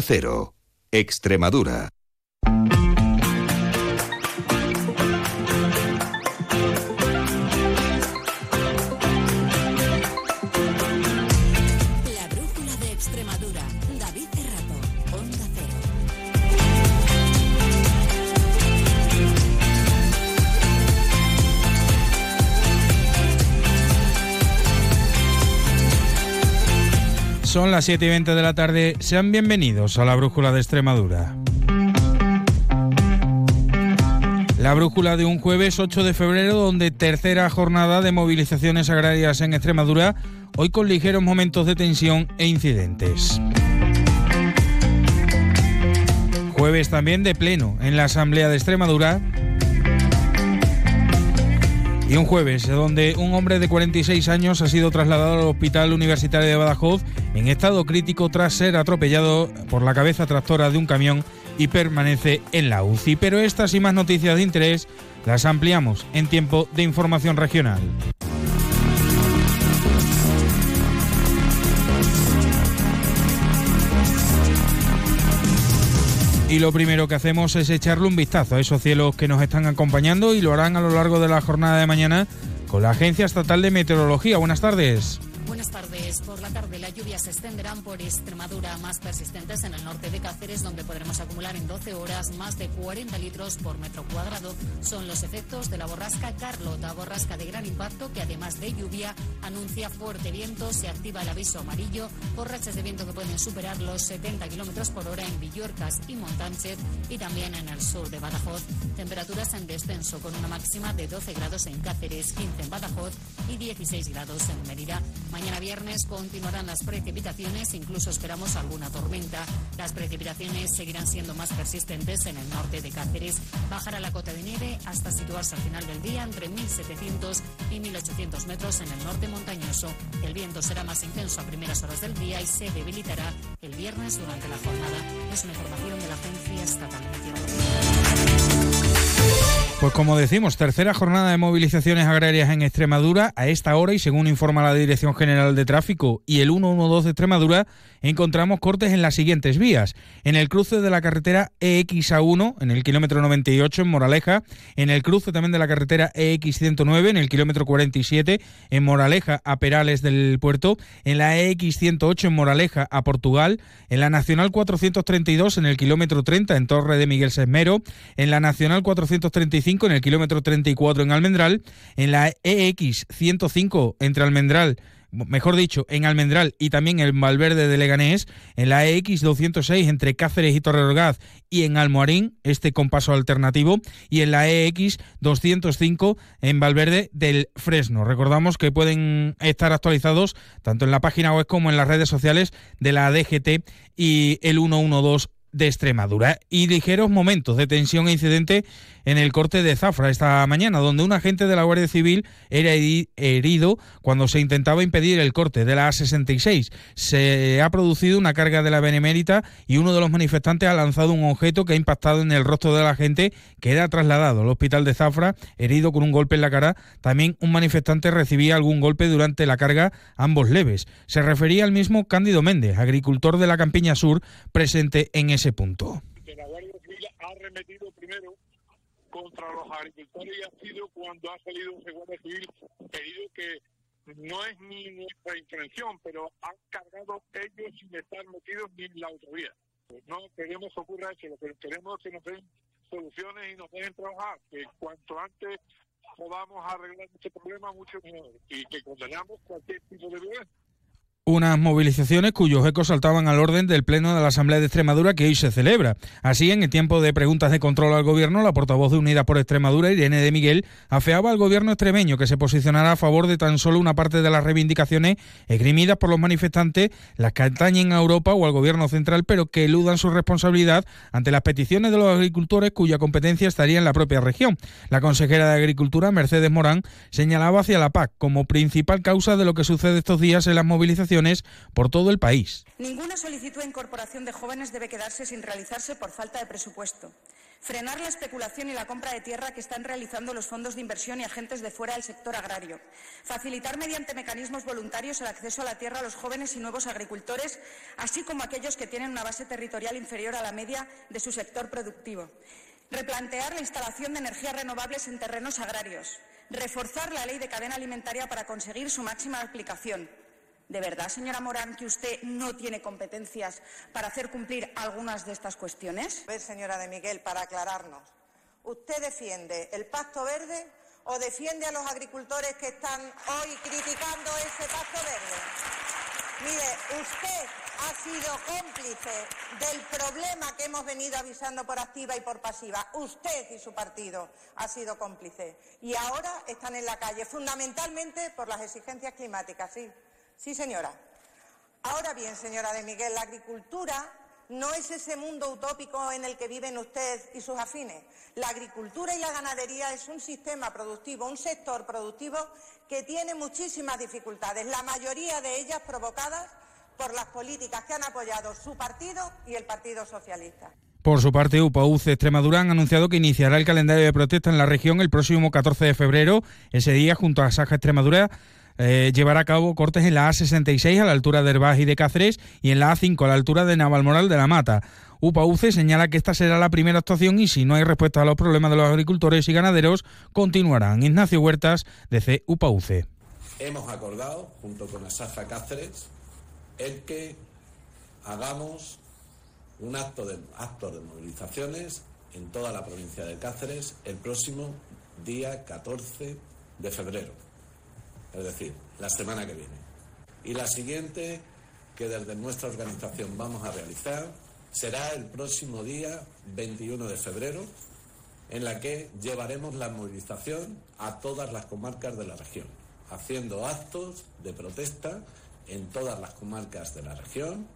Cero, Extremadura. Son las 7 y 20 de la tarde. Sean bienvenidos a la Brújula de Extremadura. La brújula de un jueves 8 de febrero, donde tercera jornada de movilizaciones agrarias en Extremadura, hoy con ligeros momentos de tensión e incidentes. Jueves también de pleno en la Asamblea de Extremadura, y un jueves, donde un hombre de 46 años ha sido trasladado al Hospital Universitario de Badajoz en estado crítico tras ser atropellado por la cabeza tractora de un camión y permanece en la UCI. Pero estas y más noticias de interés las ampliamos en tiempo de información regional. Y lo primero que hacemos es echarle un vistazo a esos cielos que nos están acompañando y lo harán a lo largo de la jornada de mañana con la Agencia Estatal de Meteorología. Buenas tardes. Buenas tardes. Por la tarde lluvias se extenderán por Extremadura, más persistentes en el norte de Cáceres, donde podremos acumular en 12 horas más de 40 litros por metro cuadrado. Son los efectos de la borrasca Carlota, borrasca de gran impacto que además de lluvia anuncia fuerte viento, se activa el aviso amarillo por rachas de viento que pueden superar los 70 kilómetros por hora en Villorcas y Montánchez y también en el sur de Badajoz. Temperaturas en descenso con una máxima de 12 grados en Cáceres, 15 en Badajoz y 16 grados en Mérida. Mañana viernes continuarán las precipitaciones, incluso esperamos alguna tormenta. Las precipitaciones seguirán siendo más persistentes en el norte de Cáceres. Bajará la cota de nieve hasta situarse al final del día entre 1.700 y 1.800 metros en el norte montañoso. El viento será más intenso a primeras horas del día y se debilitará el viernes durante la jornada. Es una información de la Agencia Estatal Meteorológica. Pues como decimos, tercera jornada de movilizaciones agrarias en Extremadura. A esta hora, y según informa la Dirección General de Tráfico y el 112 de Extremadura, encontramos cortes en las siguientes vías. En el cruce de la carretera EXA1, en el kilómetro 98 en Moraleja. En el cruce también de la carretera EX109, en el kilómetro 47 en Moraleja a Perales del Puerto. En la EX108 en Moraleja a Portugal. En la Nacional 432 en el kilómetro 30 en Torre de Miguel Sesmero. En la Nacional 435 en el kilómetro 34 en Almendral, en la EX 105 entre Almendral, mejor dicho, en Almendral y también en Valverde de Leganés, en la EX 206 entre Cáceres y Torreorgaz y en Almoharín, este con paso alternativo, y en la EX 205 en Valverde del Fresno. Recordamos que pueden estar actualizados tanto en la página web como en las redes sociales de la DGT y el 112 de Extremadura y ligeros momentos de tensión e incidente en el corte de Zafra esta mañana, donde un agente de la Guardia Civil era herido cuando se intentaba impedir el corte de la A66. Se ha producido una carga de la Benemérita y uno de los manifestantes ha lanzado un objeto que ha impactado en el rostro de la gente, que era trasladado al hospital de Zafra, herido con un golpe en la cara. También un manifestante recibía algún golpe durante la carga, ambos leves. Se refería al mismo Cándido Méndez, agricultor de la Campiña Sur, presente en ese punto. que la Guardia Civil ha arremetido primero contra los agricultores y ha sido cuando ha salido ese Guardia Civil pedido que no es ni nuestra intención, pero han cargado ellos sin estar metidos ni en la autovía. Pues no queremos que ocurra eso, lo que queremos es que nos den soluciones y nos dejen trabajar, que cuanto antes podamos arreglar este problema, mucho mejor, y que condenamos cualquier tipo de violencia. Unas movilizaciones cuyos ecos saltaban al orden del Pleno de la Asamblea de Extremadura que hoy se celebra. Así, en el tiempo de preguntas de control al Gobierno, la portavoz de Unidas por Extremadura, Irene de Miguel, afeaba al Gobierno extremeño que se posicionará a favor de tan solo una parte de las reivindicaciones esgrimidas por los manifestantes, las que atañen a Europa o al Gobierno central, pero que eludan su responsabilidad ante las peticiones de los agricultores cuya competencia estaría en la propia región. La consejera de Agricultura, Mercedes Morán, señalaba hacia la PAC como principal causa de lo que sucede estos días en las movilizaciones por todo el país. Ninguna solicitud de incorporación de jóvenes debe quedarse sin realizarse por falta de presupuesto. Frenar la especulación y la compra de tierra que están realizando los fondos de inversión y agentes de fuera del sector agrario. Facilitar mediante mecanismos voluntarios el acceso a la tierra a los jóvenes y nuevos agricultores, así como a aquellos que tienen una base territorial inferior a la media de su sector productivo. Replantear la instalación de energías renovables en terrenos agrarios. Reforzar la ley de cadena alimentaria para conseguir su máxima aplicación ¿De verdad, señora Morán, que usted no tiene competencias para hacer cumplir algunas de estas cuestiones? A ver, señora de Miguel, para aclararnos, ¿usted defiende el Pacto Verde o defiende a los agricultores que están hoy criticando ese Pacto Verde? Mire, usted ha sido cómplice del problema que hemos venido avisando por activa y por pasiva. Usted y su partido ha sido cómplice. Y ahora están en la calle, fundamentalmente por las exigencias climáticas, sí. Sí, señora. Ahora bien, señora de Miguel, la agricultura no es ese mundo utópico en el que viven usted y sus afines. La agricultura y la ganadería es un sistema productivo, un sector productivo que tiene muchísimas dificultades, la mayoría de ellas provocadas por las políticas que han apoyado su partido y el Partido Socialista. Por su parte, UPAUC Extremadura han anunciado que iniciará el calendario de protesta en la región el próximo 14 de febrero. Ese día, junto a Saja Extremadura, eh, llevará a cabo cortes en la A66 a la altura de Herbaz y de Cáceres y en la A5 a la altura de Navalmoral de la Mata. UPAUCE señala que esta será la primera actuación y si no hay respuesta a los problemas de los agricultores y ganaderos, continuarán. Ignacio Huertas, de UPAUCE. Hemos acordado, junto con Asafa Cáceres, el que hagamos un acto de, acto de movilizaciones en toda la provincia de Cáceres el próximo día 14 de febrero es decir, la semana que viene. Y la siguiente que desde nuestra organización vamos a realizar será el próximo día 21 de febrero, en la que llevaremos la movilización a todas las comarcas de la región, haciendo actos de protesta en todas las comarcas de la región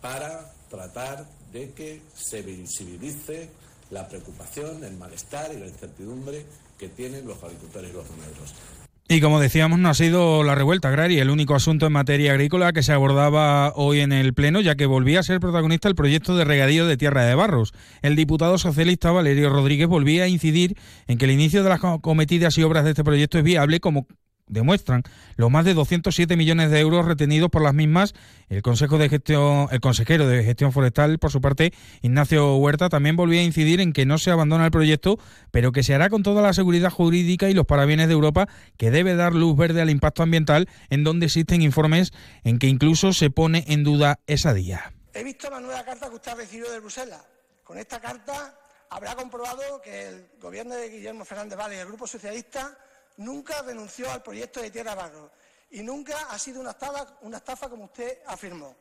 para tratar de que se visibilice la preocupación, el malestar y la incertidumbre que tienen los agricultores y los ganaderos. Y como decíamos, no ha sido la revuelta agraria el único asunto en materia agrícola que se abordaba hoy en el Pleno, ya que volvía a ser protagonista el proyecto de regadío de Tierra de Barros. El diputado socialista Valerio Rodríguez volvía a incidir en que el inicio de las cometidas y obras de este proyecto es viable como demuestran los más de 207 millones de euros retenidos por las mismas. El Consejo de Gestión, el consejero de Gestión Forestal, por su parte, Ignacio Huerta, también volvía a incidir en que no se abandona el proyecto, pero que se hará con toda la seguridad jurídica y los parabienes de Europa, que debe dar luz verde al impacto ambiental, en donde existen informes en que incluso se pone en duda esa día. He visto la nueva carta que usted ha recibido de Bruselas. Con esta carta habrá comprobado que el gobierno de Guillermo Fernández Vale y el Grupo Socialista nunca renunció al proyecto de Tierra Barro y nunca ha sido una estafa, como usted afirmó.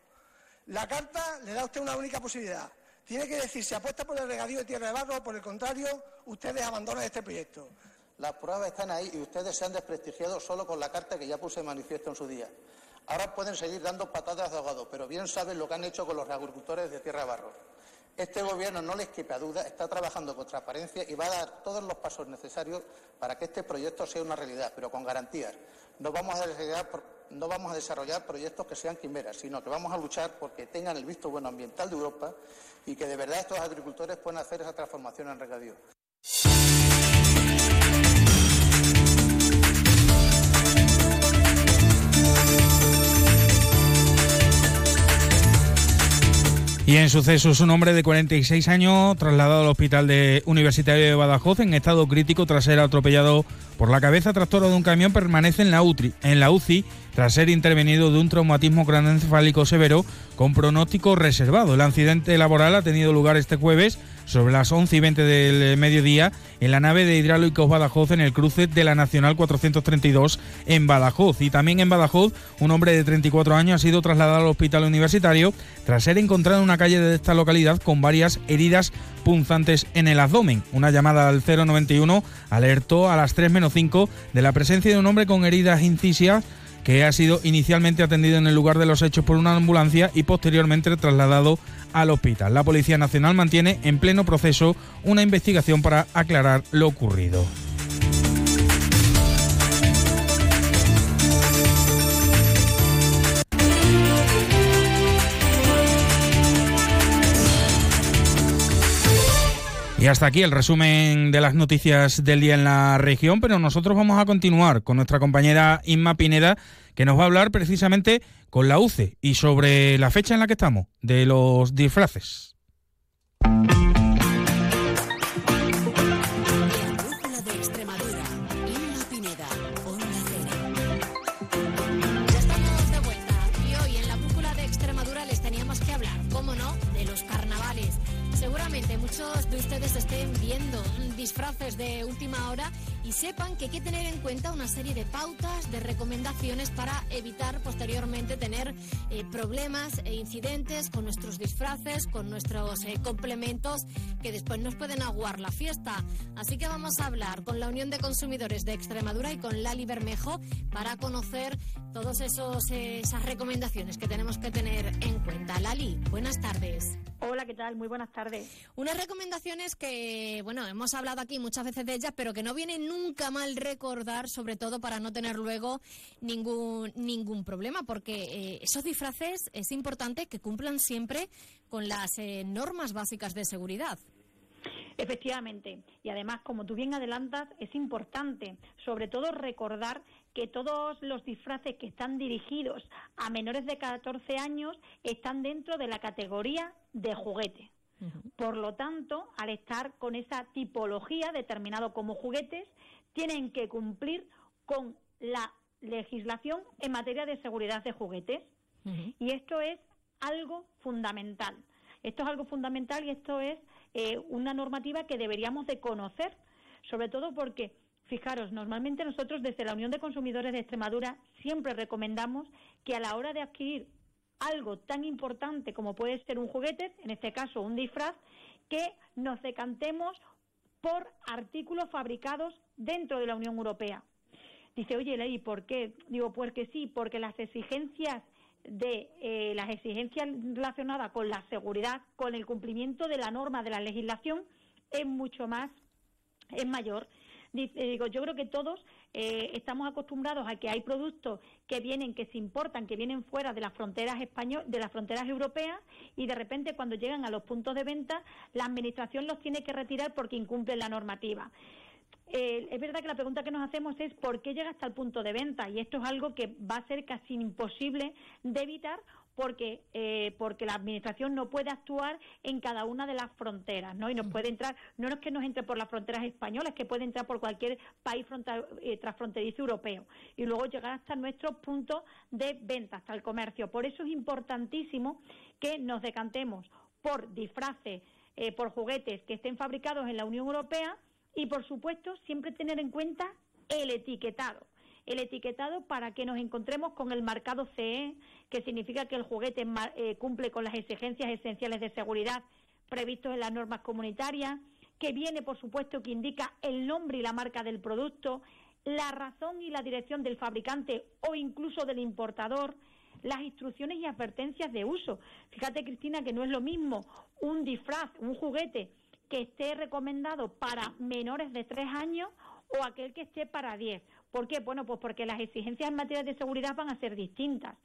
La carta le da a usted una única posibilidad. Tiene que decir si apuesta por el regadío de Tierra de Barro o por el contrario, ustedes abandonan este proyecto. Las pruebas están ahí y ustedes se han desprestigiado solo con la carta que ya puse manifiesto en su día. Ahora pueden seguir dando patadas de ahogado, pero bien saben lo que han hecho con los agricultores de Tierra de Barro. Este Gobierno, no les quepa duda, está trabajando con transparencia y va a dar todos los pasos necesarios para que este proyecto sea una realidad, pero con garantías. No vamos a desarrollar, no vamos a desarrollar proyectos que sean quimeras, sino que vamos a luchar porque tengan el visto bueno ambiental de Europa y que de verdad estos agricultores puedan hacer esa transformación en regadío. Y en sucesos, un hombre de 46 años trasladado al hospital de universitario de Badajoz en estado crítico tras ser atropellado por la cabeza tractora de un camión permanece en la, en la UCI tras ser intervenido de un traumatismo craneoencefálico severo con pronóstico reservado. El accidente laboral ha tenido lugar este jueves sobre las 11 y 20 del mediodía en la nave de hidráulicos Badajoz en el cruce de la Nacional 432 en Badajoz. Y también en Badajoz, un hombre de 34 años ha sido trasladado al hospital universitario tras ser encontrado en una calle de esta localidad con varias heridas punzantes en el abdomen. Una llamada al 091 alertó a las 3 menos 5 de la presencia de un hombre con heridas incisias que ha sido inicialmente atendido en el lugar de los hechos por una ambulancia y posteriormente trasladado al hospital. La Policía Nacional mantiene en pleno proceso una investigación para aclarar lo ocurrido. Y hasta aquí el resumen de las noticias del día en la región, pero nosotros vamos a continuar con nuestra compañera Inma Pineda que nos va a hablar precisamente con la UCE y sobre la fecha en la que estamos, de los disfraces. ustedes estén viendo disfraces de última hora y sepan que hay que tener en cuenta una serie de pautas, de recomendaciones para evitar posteriormente tener eh, problemas e incidentes con nuestros disfraces, con nuestros eh, complementos que después nos pueden aguar la fiesta. Así que vamos a hablar con la Unión de Consumidores de Extremadura y con Lali Bermejo para conocer todas eh, esas recomendaciones que tenemos que tener en cuenta. Lali, buenas tardes. Hola, ¿qué tal? Muy buenas tardes. Unas recomendaciones que, bueno, hemos hablado aquí muchas veces de ellas, pero que no viene nunca mal recordar, sobre todo para no tener luego ningún, ningún problema, porque eh, esos disfraces es importante que cumplan siempre con las eh, normas básicas de seguridad. Efectivamente. Y además, como tú bien adelantas, es importante, sobre todo, recordar que todos los disfraces que están dirigidos a menores de 14 años están dentro de la categoría de juguete. Por lo tanto, al estar con esa tipología determinado como juguetes, tienen que cumplir con la legislación en materia de seguridad de juguetes. Y esto es algo fundamental. Esto es algo fundamental y esto es eh, una normativa que deberíamos de conocer, sobre todo porque Fijaros, normalmente nosotros desde la Unión de Consumidores de Extremadura siempre recomendamos que a la hora de adquirir algo tan importante como puede ser un juguete, en este caso un disfraz, que nos decantemos por artículos fabricados dentro de la Unión Europea. Dice, oye, Ley, ¿por qué? Digo, pues que sí, porque las exigencias de eh, las exigencias relacionadas con la seguridad, con el cumplimiento de la norma de la legislación, es mucho más, es mayor digo, yo creo que todos eh, estamos acostumbrados a que hay productos que vienen, que se importan, que vienen fuera de las fronteras español, de las fronteras europeas y de repente cuando llegan a los puntos de venta la administración los tiene que retirar porque incumplen la normativa. Eh, es verdad que la pregunta que nos hacemos es por qué llega hasta el punto de venta y esto es algo que va a ser casi imposible de evitar porque eh, porque la administración no puede actuar en cada una de las fronteras, ¿no? Y nos puede entrar, no es que nos entre por las fronteras españolas, que puede entrar por cualquier país eh, transfronterizo europeo y luego llegar hasta nuestros puntos de venta, hasta el comercio. Por eso es importantísimo que nos decantemos por disfraces, eh, por juguetes que estén fabricados en la Unión Europea y, por supuesto, siempre tener en cuenta el etiquetado el etiquetado para que nos encontremos con el marcado CE, que significa que el juguete eh, cumple con las exigencias esenciales de seguridad previstos en las normas comunitarias, que viene, por supuesto, que indica el nombre y la marca del producto, la razón y la dirección del fabricante o incluso del importador, las instrucciones y advertencias de uso. Fíjate, Cristina, que no es lo mismo un disfraz, un juguete que esté recomendado para menores de tres años o aquel que esté para diez. ¿Por qué? Bueno, pues porque las exigencias en materia de seguridad van a ser distintas.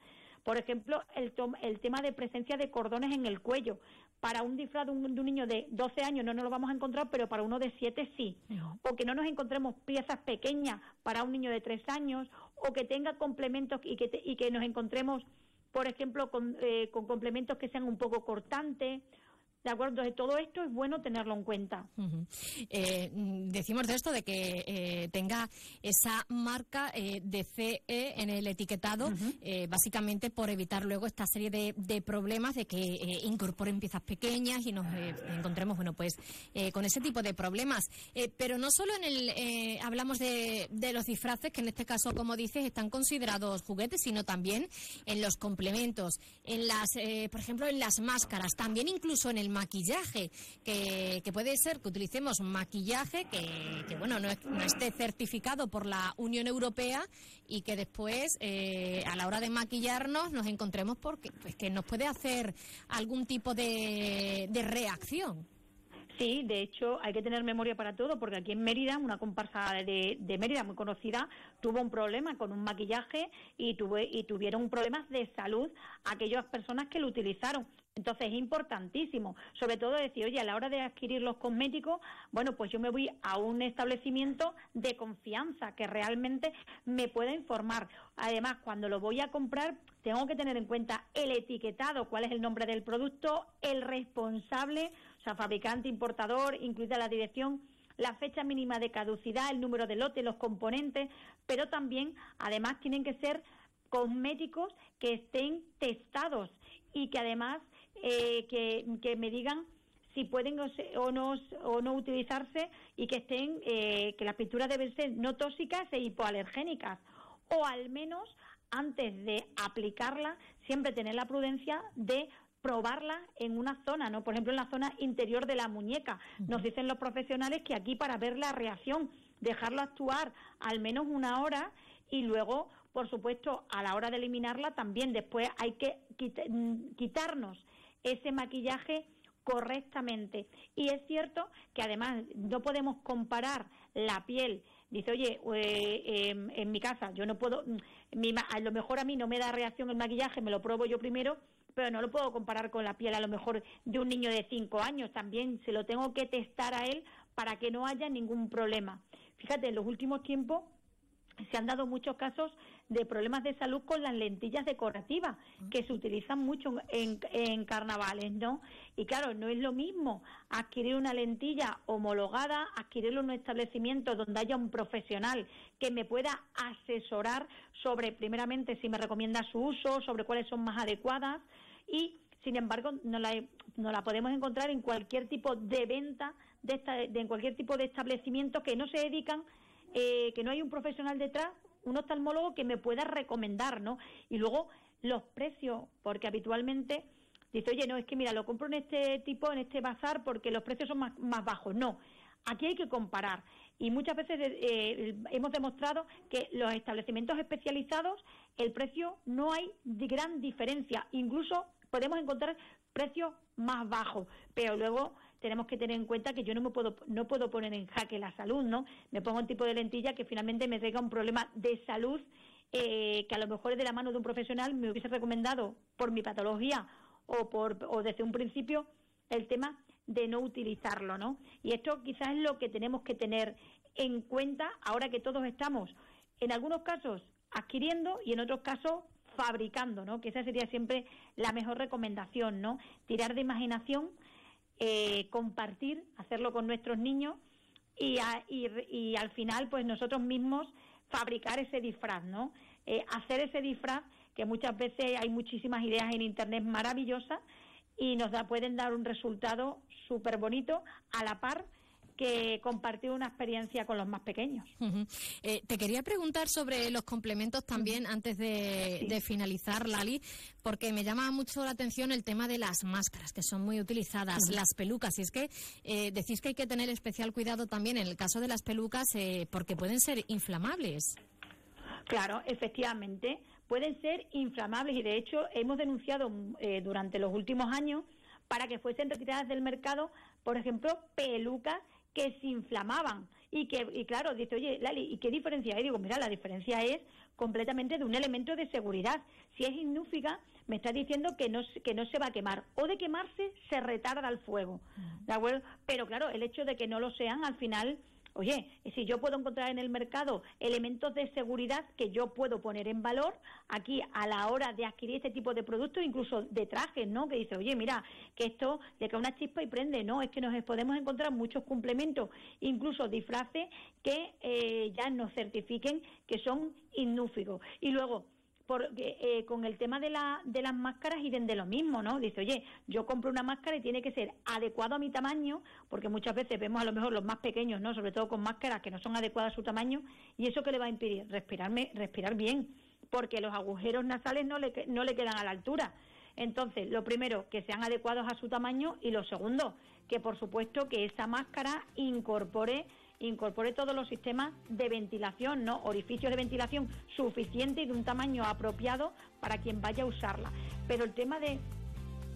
Por ejemplo, el, el tema de presencia de cordones en el cuello. Para un disfraz de un, niño de 12 años no nos lo vamos a encontrar, pero para uno de 7 sí. O que no nos encontremos piezas pequeñas para un niño de 3 años, o que tenga complementos y que, y que nos encontremos, por ejemplo, con, eh, con complementos que sean un poco cortantes ¿De acuerdo? Entonces, todo esto es bueno tenerlo en cuenta. Eh, decimos de esto de que eh, tenga esa marca eh, de CE en el etiquetado, básicamente por evitar luego esta serie de, problemas de que incorporen piezas pequeñas y nos encontremos, bueno, pues con ese tipo de problemas. pero no solo en el hablamos de, de, los disfraces, que en este caso, como dices, están considerados juguetes, sino también en los complementos, en las, por ejemplo, en las máscaras, también incluso en el maquillaje, que, puede ser que utilicemos maquillaje que, bueno, no, esté certificado por la Unión Europea y que después, eh, a la hora de maquillarnos, nos encontremos porque pues, que nos puede hacer algún tipo de, reacción. Sí, de hecho hay que tener memoria para todo, porque aquí en Mérida, una comparsa de, de, Mérida muy conocida, tuvo un problema con un maquillaje y, tuve, y tuvieron problemas de salud aquellas personas que lo utilizaron Entonces es importantísimo, sobre todo decir, oye, a la hora de adquirir los cosméticos, bueno, pues yo me voy a un establecimiento de confianza que realmente me pueda informar. Además, cuando lo voy a comprar, tengo que tener en cuenta el etiquetado, cuál es el nombre del producto, el responsable, o sea, fabricante, importador, incluida la dirección la fecha mínima de caducidad, el número de lote, los componentes, pero también, además, tienen que ser cosméticos que estén testados y que además eh, que, me digan si pueden o, no, o no utilizarse y que estén eh, que las pinturas deben ser no tóxicas e hipoalergénicas o al menos antes de aplicarla siempre tener la prudencia de probarla en una zona, ¿no? Por ejemplo, en la zona interior de la muñeca. Nos dicen los profesionales que aquí para ver la reacción, dejarlo actuar al menos una hora y luego, por supuesto, a la hora de eliminarla también después hay que mm, quitarnos ese maquillaje correctamente. Y es cierto que además no podemos comparar la piel. Dice, oye, eh, em, en mi casa yo no puedo, mm, a lo mejor a mí no me da reacción el maquillaje, me lo pruebo yo primero pero no lo puedo comparar con la piel a lo mejor de un niño de 5 años. También se lo tengo que testar a él para que no haya ningún problema. Fíjate, en los últimos tiempos se han dado muchos casos de problemas de salud con las lentillas decorativas que se utilizan mucho en, en, carnavales, ¿no? Y claro, no es lo mismo adquirir una lentilla homologada, adquirirlo en un establecimiento donde haya un profesional que me pueda asesorar sobre, primeramente, si me recomienda su uso, sobre cuáles son más adecuadas, y sin embargo no la, no la podemos encontrar en cualquier tipo de venta, de, en cualquier tipo de establecimiento que no se dedican, eh, que no hay un profesional detrás, un oftalmólogo que me pueda recomendar, ¿no? Y luego los precios, porque habitualmente dice, oye, no, es que mira, lo compro en este tipo, en este bazar, porque los precios son más, bajos. No, aquí hay que comparar. Y muchas veces eh, hemos demostrado que los establecimientos especializados, el precio no hay gran diferencia. Incluso podemos encontrar precios más bajos, pero luego tenemos que tener en cuenta que yo no me puedo no puedo poner en jaque la salud, ¿no? Me pongo un tipo de lentilla que finalmente me traiga un problema de salud eh, que a lo mejor es de la mano de un profesional me hubiese recomendado por mi patología o por o desde un principio el tema de no utilizarlo, ¿no? Y esto quizás es lo que tenemos que tener en cuenta ahora que todos estamos, en algunos casos adquiriendo y en otros casos fabricando, ¿no? Que esa sería siempre la mejor recomendación, ¿no? Tirar de imaginación, eh, compartir, hacerlo con nuestros niños y, y, al final, pues nosotros mismos fabricar ese disfraz, ¿no? Eh, hacer ese disfraz que muchas veces hay muchísimas ideas en internet maravillosas y nos da, pueden dar un resultado súper bonito a la par que compartir una experiencia con los más pequeños. Eh, te quería preguntar sobre los complementos también antes de, finalizar, Lali, porque me llama mucho la atención el tema de las máscaras, que son muy utilizadas, las pelucas. Y es que eh, decís que hay que tener especial cuidado también en el caso de las pelucas eh, porque pueden ser inflamables. Claro, efectivamente, pueden ser inflamables y de hecho hemos denunciado durante los últimos años para que fuesen retiradas del mercado, por ejemplo, pelucas que se inflamaban. Y que y claro dice oye Lali y qué diferencia hay digo mira la diferencia es completamente de un elemento de seguridad. Si es inúfiga me está diciendo que no que no se va a quemar. O de quemarse se retarda el fuego de acuerdo pero claro el hecho de que no lo sean al final Oye, si yo puedo encontrar en el mercado elementos de seguridad que yo puedo poner en valor aquí a la hora de adquirir este tipo de productos, incluso de trajes, ¿no? Que dice, oye, mira, que esto le cae una chispa y prende, ¿no? Es que nos podemos encontrar muchos complementos, incluso disfraces que eh, ya nos certifiquen que son innúfigos. Y luego, porque eh, con el tema de, la, de las máscaras y de lo mismo, ¿no? Dice, oye, yo compro una máscara y tiene que ser adecuado a mi tamaño, porque muchas veces vemos a lo mejor los más pequeños, ¿no? Sobre todo con máscaras que no son adecuadas a su tamaño, y eso que le va a impedir respirarme, respirar bien, porque los agujeros nasales no le, no le quedan a la altura. Entonces, lo primero, que sean adecuados a su tamaño, y lo segundo, que por supuesto que esa máscara incorpore incorpore todos los sistemas de ventilación, ¿no? Orificios de ventilación suficiente y de un tamaño apropiado para quien vaya a usarla. Pero el tema de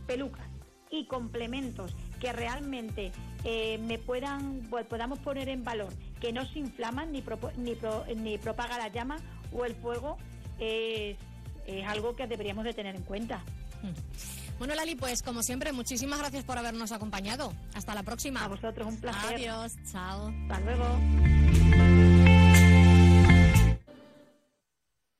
pelucas y complementos que realmente eh, me puedan pues, podamos poner en valor, que no se inflaman ni, ni, ni propaga la llama o el fuego, es algo que deberíamos de tener en cuenta. Mm. Bueno, Lali, pues como siempre, muchísimas gracias por habernos acompañado. Hasta la próxima. A vosotros, un placer. Adiós, chao. Hasta luego.